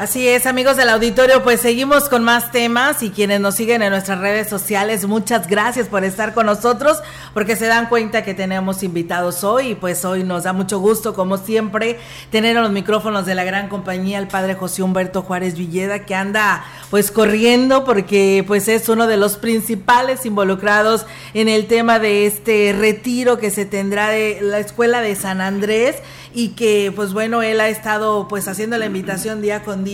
Así es, amigos del auditorio, pues seguimos con más temas y quienes nos siguen en nuestras redes sociales, muchas gracias por estar con nosotros, porque se dan cuenta que tenemos invitados hoy y pues hoy nos da mucho gusto, como siempre, tener a los micrófonos de la gran compañía el padre José Humberto Juárez Villeda, que anda pues corriendo porque pues es uno de los principales involucrados en el tema de este retiro que se tendrá de la escuela de San Andrés y que pues bueno, él ha estado pues haciendo la invitación día con día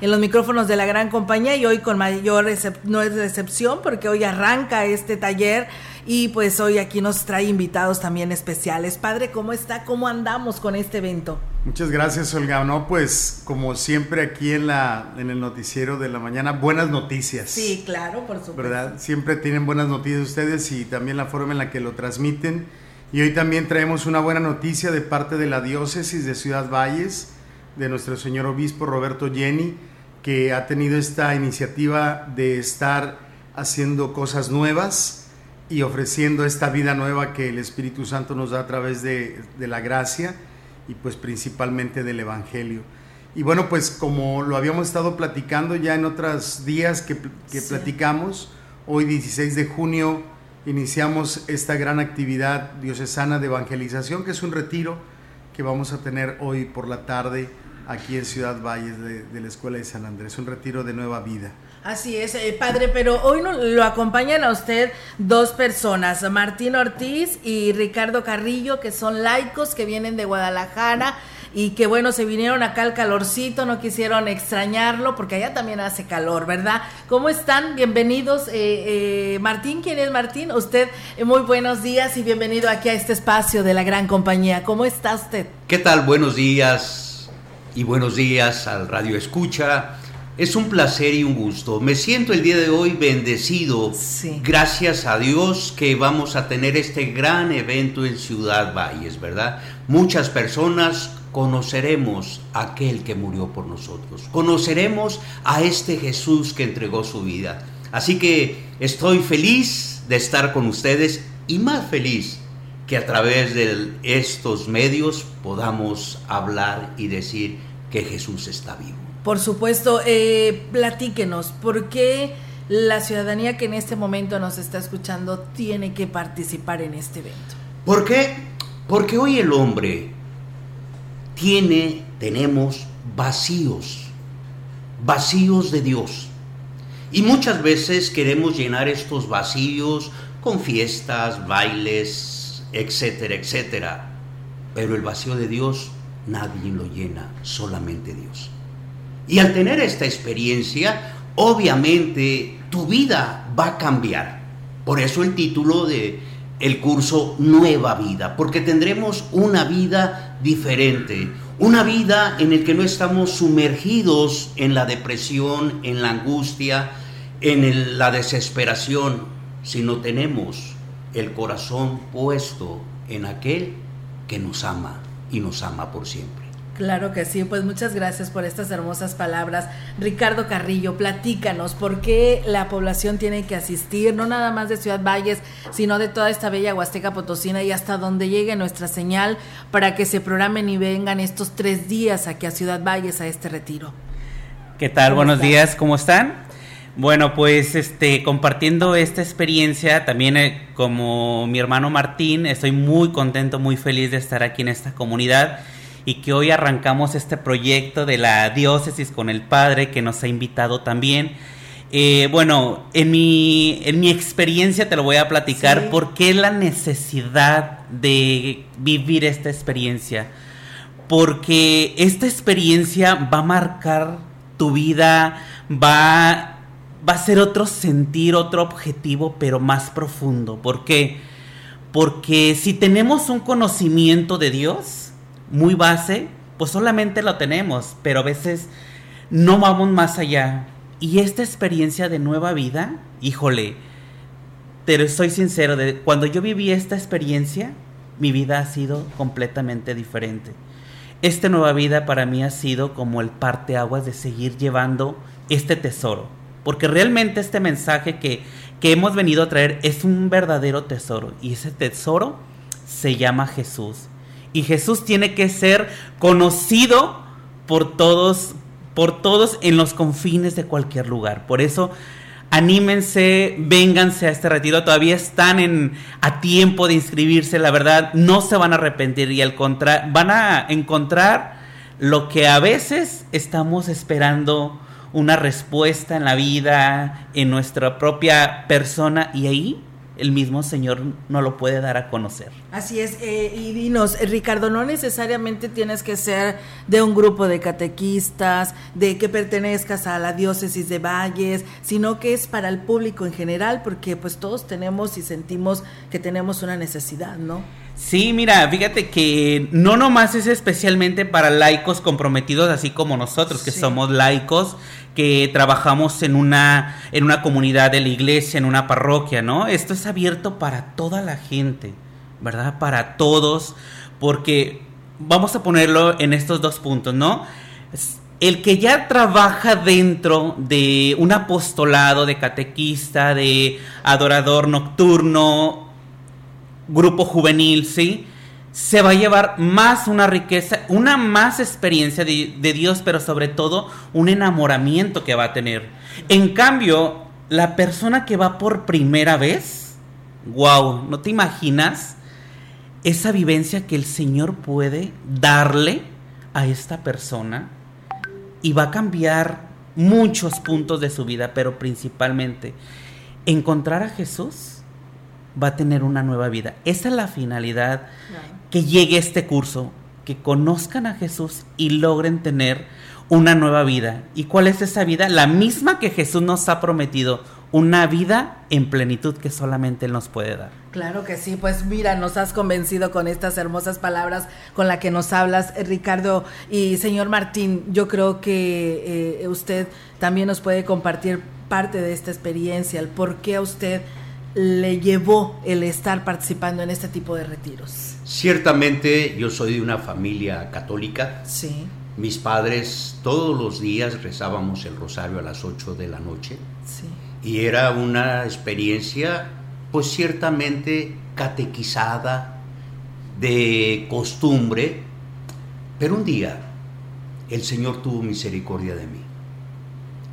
en los micrófonos de la gran compañía y hoy con mayor no es decepción porque hoy arranca este taller y pues hoy aquí nos trae invitados también especiales. Padre, ¿cómo está? ¿Cómo andamos con este evento? Muchas gracias, Olga. No, pues como siempre aquí en la en el noticiero de la mañana, buenas noticias. Sí, claro, por supuesto. ¿Verdad? Siempre tienen buenas noticias ustedes y también la forma en la que lo transmiten. Y hoy también traemos una buena noticia de parte de la diócesis de Ciudad Valles, de nuestro señor obispo Roberto Jenny, que ha tenido esta iniciativa de estar haciendo cosas nuevas y ofreciendo esta vida nueva que el Espíritu Santo nos da a través de, la gracia y pues principalmente del Evangelio. Y bueno, pues como lo habíamos estado platicando ya en otros días que, platicamos, hoy 16 de junio iniciamos esta gran actividad diocesana de evangelización, que es un retiro que vamos a tener hoy por la tarde aquí en Ciudad Valles de, la Escuela de San Andrés, un retiro de nueva vida. Así es, eh, padre, pero hoy no, lo acompañan a usted dos personas, Martín Ortiz y Ricardo Carrillo, que son laicos que vienen de Guadalajara y que bueno, se vinieron acá al calorcito, no quisieron extrañarlo porque allá también hace calor, ¿verdad? ¿Cómo están? Bienvenidos. Eh, eh, Martín, ¿quién es Martín? Usted, eh, muy buenos días y bienvenido aquí a este espacio de la gran compañía. ¿Cómo está usted? ¿Qué tal? Buenos días y buenos días al Radio Escucha. Es un placer y un gusto. Me siento el día de hoy bendecido. Gracias a Dios que vamos a tener este gran evento en Ciudad Valles, ¿verdad? Muchas personas conoceremos a aquel que murió por nosotros. Conoceremos a este Jesús que entregó su vida. Así que estoy feliz de estar con ustedes y más feliz que a través de estos medios podamos hablar y decir que Jesús está vivo. Por supuesto, eh, platíquenos, ¿por qué la ciudadanía que en este momento nos está escuchando tiene que participar en este evento? ¿Por qué? Porque hoy el hombre tiene, tenemos vacíos, vacíos de Dios. Y muchas veces queremos llenar estos vacíos con fiestas, bailes, etcétera, etcétera. Pero el vacío de Dios nadie lo llena, solamente Dios. Y al tener esta experiencia, obviamente tu vida va a cambiar. Por eso el título de el curso Nueva Vida, porque tendremos una vida diferente, una vida en la que no estamos sumergidos en la depresión, en la angustia, en la desesperación, sino tenemos el corazón puesto en aquel que nos ama y nos ama por siempre. Claro que sí, pues muchas gracias por estas hermosas palabras. Ricardo Carrillo, platícanos por qué la población tiene que asistir, no nada más de Ciudad Valles, sino de toda esta bella Huasteca Potosina y hasta donde llegue nuestra señal para que se programen y vengan estos tres días aquí a Ciudad Valles a este retiro. ¿Qué tal? Buenos días, ¿cómo están? Bueno, pues este compartiendo esta experiencia, también eh, como mi hermano Martín, estoy muy contento, muy feliz de estar aquí en esta comunidad y que hoy arrancamos este proyecto de la diócesis con el Padre que nos ha invitado también. Eh, bueno, en mi, en mi experiencia te lo voy a platicar por qué la necesidad de vivir esta experiencia. Porque esta experiencia va a marcar tu vida, va, va a ser otro sentir, otro objetivo, pero más profundo. ¿Por qué? Porque si tenemos un conocimiento de Dios, muy base, pues solamente lo tenemos, pero a veces no vamos más allá. Y esta experiencia de nueva vida, híjole, pero soy sincero, de, cuando yo viví esta experiencia, mi vida ha sido completamente diferente. Esta nueva vida para mí ha sido como el parteaguas de seguir llevando este tesoro. Porque realmente este mensaje que, que hemos venido a traer es un verdadero tesoro. Y ese tesoro se llama Jesús. Y Jesús tiene que ser conocido por todos, por todos en los confines de cualquier lugar. Por eso anímense, vénganse a este retiro, todavía están en, a tiempo de inscribirse, la verdad, no se van a arrepentir y al contrario, van a encontrar lo que a veces estamos esperando una respuesta en la vida, en nuestra propia persona y ahí el mismo Señor no lo puede dar a conocer. Así es, eh, y dinos, Ricardo, no necesariamente tienes que ser de un grupo de catequistas, de que pertenezcas a la diócesis de Valles, sino que es para el público en general, porque pues todos tenemos y sentimos que tenemos una necesidad, ¿no? Sí, mira, fíjate que no nomás es especialmente para laicos comprometidos así como nosotros, que somos laicos, que trabajamos en una, en una comunidad de la iglesia, en una parroquia, ¿no? Esto es abierto para toda la gente, ¿verdad? Para todos, porque vamos a ponerlo en estos dos puntos, ¿no? El que ya trabaja dentro de un apostolado de catequista, de adorador nocturno, grupo juvenil, ¿sí? Se va a llevar más una riqueza, una más experiencia de, Dios, pero sobre todo un enamoramiento que va a tener. En cambio, la persona que va por primera vez, wow, ¿no te imaginas esa vivencia que el Señor puede darle a esta persona? Y va a cambiar muchos puntos de su vida, pero principalmente encontrar a Jesús va a tener una nueva vida. Esa es la finalidad que llegue este curso, que conozcan a Jesús y logren tener una nueva vida. ¿Y cuál es esa vida? La misma que Jesús nos ha prometido, una vida en plenitud que solamente Él nos puede dar. Claro que sí, pues mira, nos has convencido con estas hermosas palabras con las que nos hablas, Ricardo y señor Martín. Yo creo que eh, usted también nos puede compartir parte de esta experiencia, el por qué a usted le llevó el estar participando en este tipo de retiros? Ciertamente yo soy de una familia católica. Sí. Mis padres todos los días rezábamos el rosario a las 8 de la noche. Sí. Y era una experiencia pues ciertamente catequizada, de costumbre, pero un día el Señor tuvo misericordia de mí.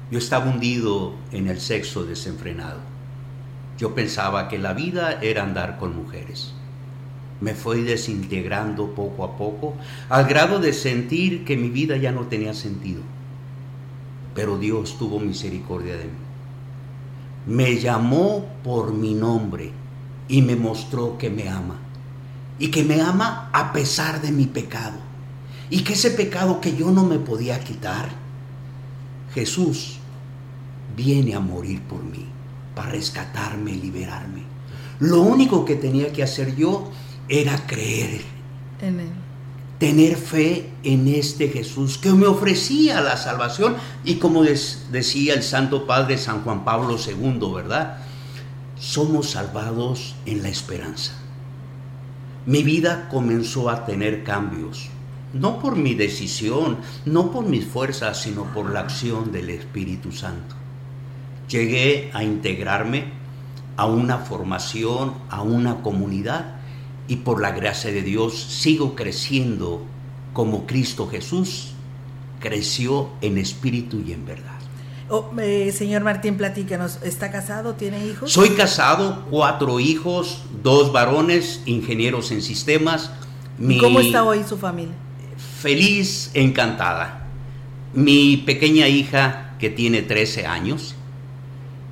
Yo estaba hundido en el sexo desenfrenado yo pensaba que la vida era andar con mujeres. Me fui desintegrando poco a poco al grado de sentir que mi vida ya no tenía sentido. Pero Dios tuvo misericordia de mí. Me llamó por mi nombre y me mostró que me ama. Y que me ama a pesar de mi pecado. Y que ese pecado que yo no me podía quitar, Jesús viene a morir por mí para rescatarme y liberarme. Lo único que tenía que hacer yo era creer en Él. Tener fe en este Jesús que me ofrecía la salvación y como decía el Santo Padre San Juan Pablo II, ¿verdad? Somos salvados en la esperanza. Mi vida comenzó a tener cambios, no por mi decisión, no por mis fuerzas, sino por la acción del Espíritu Santo llegué a integrarme a una formación, a una comunidad y por la gracia de Dios sigo creciendo como Cristo Jesús creció en espíritu y en verdad. Oh, eh, señor Martín, platícanos, ¿está casado? ¿Tiene hijos? Soy casado, cuatro hijos, dos varones, ingenieros en sistemas. ¿Cómo está hoy su familia? Feliz, encantada. Mi pequeña hija, que tiene 13 años,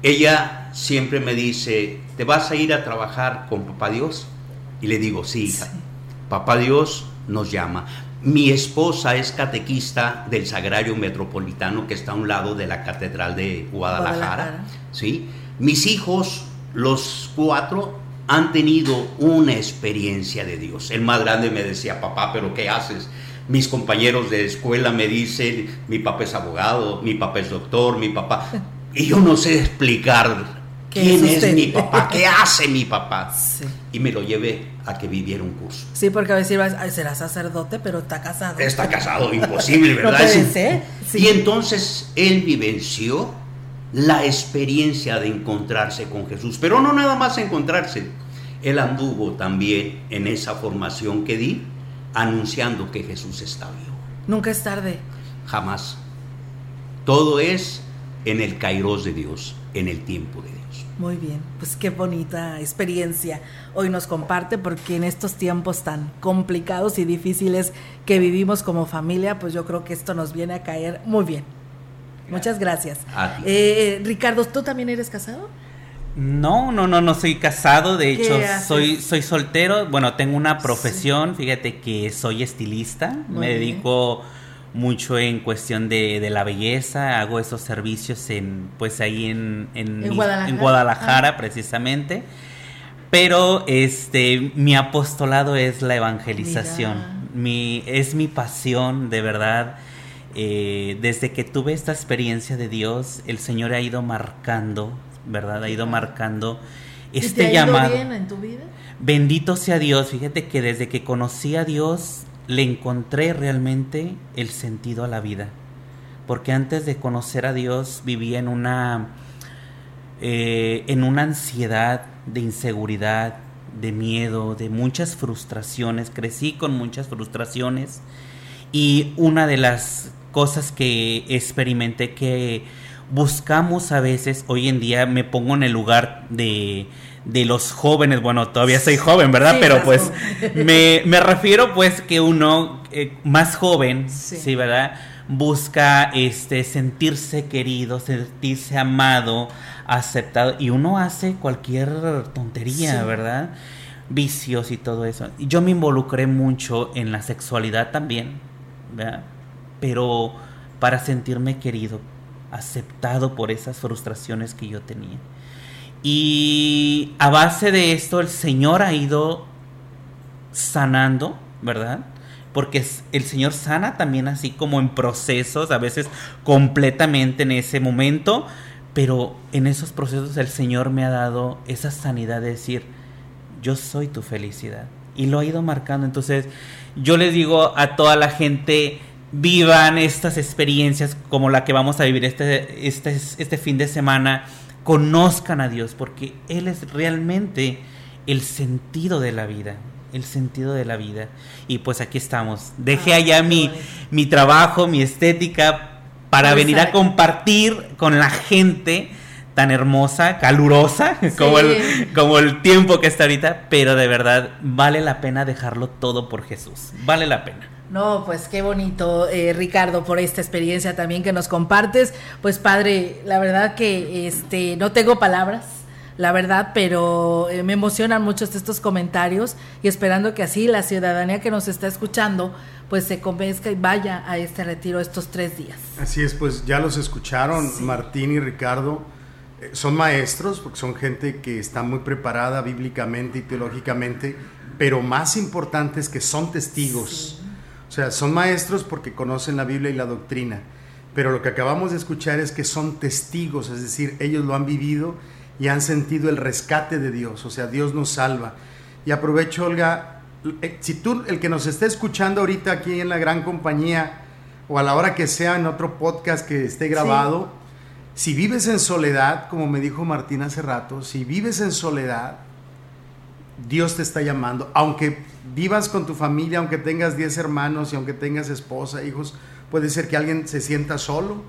ella siempre me dice, ¿te vas a ir a trabajar con Papá Dios? Y le digo, sí, hija. Papá Dios nos llama. Mi esposa es catequista del Sagrario Metropolitano que está a un lado de la Catedral de Guadalajara. ¿sí? Mis hijos, los cuatro, han tenido una experiencia de Dios. El más grande me decía, papá, pero ¿qué haces? Mis compañeros de escuela me dicen, mi papá es abogado, mi papá es doctor, mi papá... Y yo no sé explicar quién es, mi papá, qué hace mi papá. Y me lo llevé a que viviera un curso. Sí, porque a veces será sacerdote, pero está casado. Está casado, imposible, ¿verdad? no Y entonces él vivenció la experiencia de encontrarse con Jesús, pero no nada más encontrarse, Él anduvo también en esa formación que di, anunciando que Jesús está vivo. Nunca es tarde. Jamás. Todo es en el kairos de Dios, en el tiempo de Dios. Muy bien, pues qué bonita experiencia hoy nos comparte porque en estos tiempos tan complicados y difíciles que vivimos como familia, pues yo creo que esto nos viene a caer muy bien. Muchas gracias. Eh, Ricardo, ¿tú también eres casado? No, no, no, no soy casado. De hecho, soy, soy soltero. Bueno, tengo una profesión. Fíjate que soy estilista. Me dedico mucho en cuestión de, la belleza. Hago esos servicios en, pues ahí en, en, Guadalajara, ah. precisamente. Pero este, mi apostolado es la evangelización. Mi, es mi pasión, de verdad. Eh, desde que tuve esta experiencia de Dios, el Señor ha ido marcando, ¿verdad? Ha ido marcando este te ha llamado. Bien en tu vida? Bendito sea Dios. Fíjate que desde que conocí a Dios, le encontré realmente el sentido a la vida. Porque antes de conocer a Dios vivía en una, eh, en una ansiedad de inseguridad, de miedo, de muchas frustraciones. Crecí con muchas frustraciones. Y una de las cosas que experimenté que buscamos a veces, hoy en día me pongo en el lugar de, de los jóvenes, bueno, todavía soy joven, ¿verdad? Pero pues me, me, refiero pues que uno eh, más joven, sí. ¿verdad? Busca este sentirse querido, sentirse amado, aceptado y uno hace cualquier tontería, ¿verdad? Vicios y todo eso. Yo me involucré mucho en la sexualidad también, ¿verdad? pero para sentirme querido, aceptado por esas frustraciones que yo tenía. Y a base de esto el Señor ha ido sanando, ¿verdad? Porque el Señor sana también así como en procesos, a veces completamente en ese momento, pero en esos procesos el Señor me ha dado esa sanidad de decir, yo soy tu felicidad. Y lo ha ido marcando. Entonces, yo les digo a toda la gente, vivan estas experiencias como la que vamos a vivir este, este, este fin de semana, conozcan a Dios, porque Él es realmente el sentido de la vida, el sentido de la vida. Y pues aquí estamos. Dejé ah, allá mi, mi trabajo, mi estética, para venir a compartir con la gente tan hermosa, calurosa, como, el, como el tiempo que está ahorita, pero de verdad vale la pena dejarlo todo por Jesús, vale la pena. No, pues qué bonito, eh, Ricardo, por esta experiencia también que nos compartes. Pues padre, la verdad que este no tengo palabras, la verdad, pero eh, me emocionan mucho estos comentarios y esperando que así la ciudadanía que nos está escuchando pues se convenzca y vaya a este retiro estos tres días. Así es, pues ya los escucharon, Martín y Ricardo. Son maestros, porque son gente que está muy preparada bíblicamente y teológicamente, pero más importante es que son testigos. O sea, son maestros porque conocen la Biblia y la doctrina, pero lo que acabamos de escuchar es que son testigos, es decir, ellos lo han vivido y han sentido el rescate de Dios, o sea, Dios nos salva. Y aprovecho, Olga, eh, si tú, el que nos esté escuchando ahorita aquí en la gran compañía, o a la hora que sea en otro podcast que esté grabado, si vives en soledad, como me dijo Martín hace rato, si vives en soledad, Dios te está llamando, aunque vivas con tu familia, aunque tengas 10 hermanos y aunque tengas esposa, hijos, puede ser que alguien se sienta solo.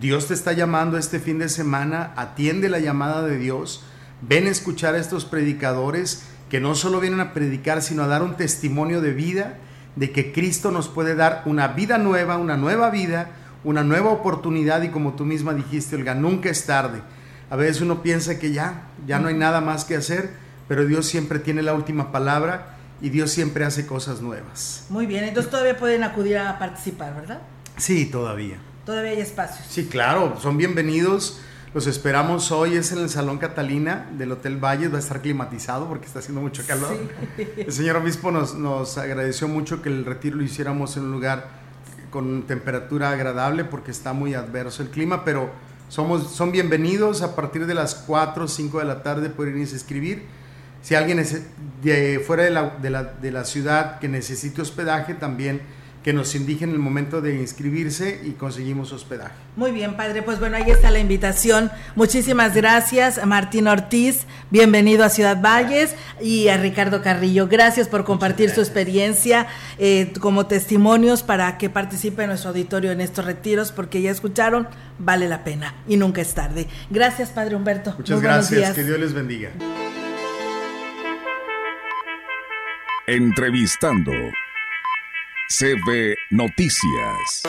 Dios te está llamando este fin de semana, atiende la llamada de Dios, ven a escuchar a estos predicadores que no solo vienen a predicar, sino a dar un testimonio de vida, de que Cristo nos puede dar una vida nueva, una nueva vida, una nueva oportunidad y como tú misma dijiste, Olga, nunca es tarde. A veces uno piensa que ya, ya no hay nada más que hacer, pero Dios siempre tiene la última palabra y Dios siempre hace cosas nuevas. Muy bien, entonces todavía pueden acudir a participar, ¿verdad? Sí, todavía. Todavía hay espacios. Sí, claro, son bienvenidos. Los esperamos hoy, es en el Salón Catalina del Hotel Valle, va a estar climatizado porque está haciendo mucho calor. El señor obispo nos, nos agradeció mucho que el retiro lo hiciéramos en un lugar con temperatura agradable porque está muy adverso el clima, pero somos, son bienvenidos. A partir de las 4 o 5 de la tarde pueden irse a escribir. Si alguien es de fuera de la, de, la, de la ciudad que necesite hospedaje, también que nos indiquen el momento de inscribirse y conseguimos hospedaje. Muy bien, padre. Pues bueno, ahí está la invitación. Muchísimas gracias, Martín Ortiz. Bienvenido a Ciudad Valles y a Ricardo Carrillo. Gracias por compartir su experiencia eh, como testimonios para que participe nuestro auditorio en estos retiros, porque ya escucharon, vale la pena y nunca es tarde. Gracias, padre Humberto. Muchas gracias. Que Dios les bendiga. Entrevistando CB Noticias.